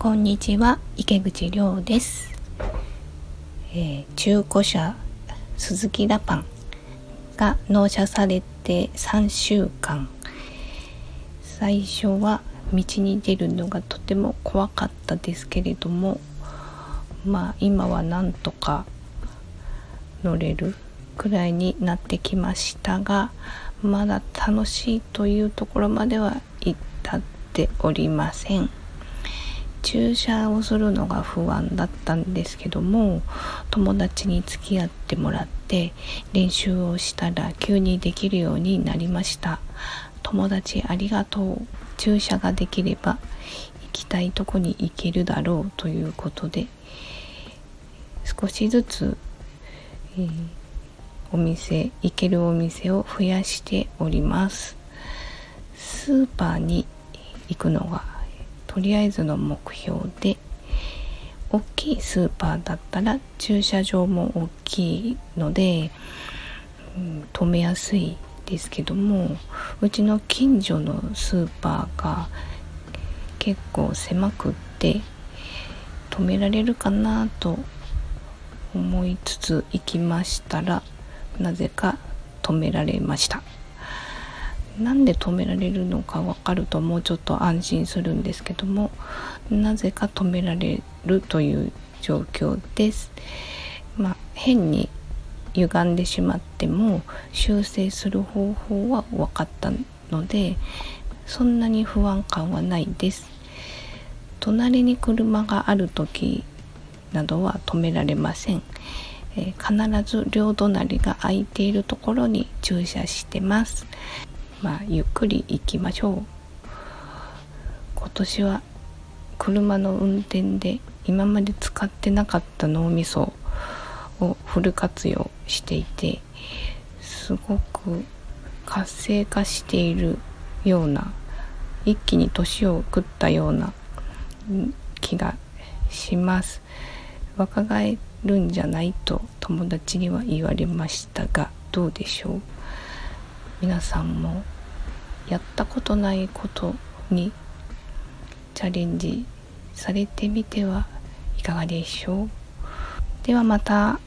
こんにちは池口亮です、えー、中古車鈴木ラパンが納車されて3週間最初は道に出るのがとても怖かったですけれどもまあ今はなんとか乗れるくらいになってきましたがまだ楽しいというところまでは至っておりません。注射をするのが不安だったんですけども友達に付き合ってもらって練習をしたら急にできるようになりました。友達ありがとう。注射ができれば行きたいとこに行けるだろうということで少しずつ、えー、お店行けるお店を増やしております。スーパーに行くのがとりあえずの目標で大きいスーパーだったら駐車場も大きいので、うん、止めやすいですけどもうちの近所のスーパーが結構狭くって止められるかなと思いつつ行きましたらなぜか止められました。なんで止められるのか分かるともうちょっと安心するんですけどもなぜか止められるという状況です。まあ、変に歪んでしまっても修正する方法は分かったのでそんなに不安感はないです。隣に車がある時などは止められません。え、必ず両隣が空いているところに駐車してます。まあゆっくり行きましょう。今年は車の運転で今まで使ってなかった脳みそをフル活用していてすごく活性化しているような一気に年を食ったような気がします。若返るんじゃないと友達には言われましたがどうでしょう？皆さんもやったことないことにチャレンジされてみてはいかがでしょうではまた。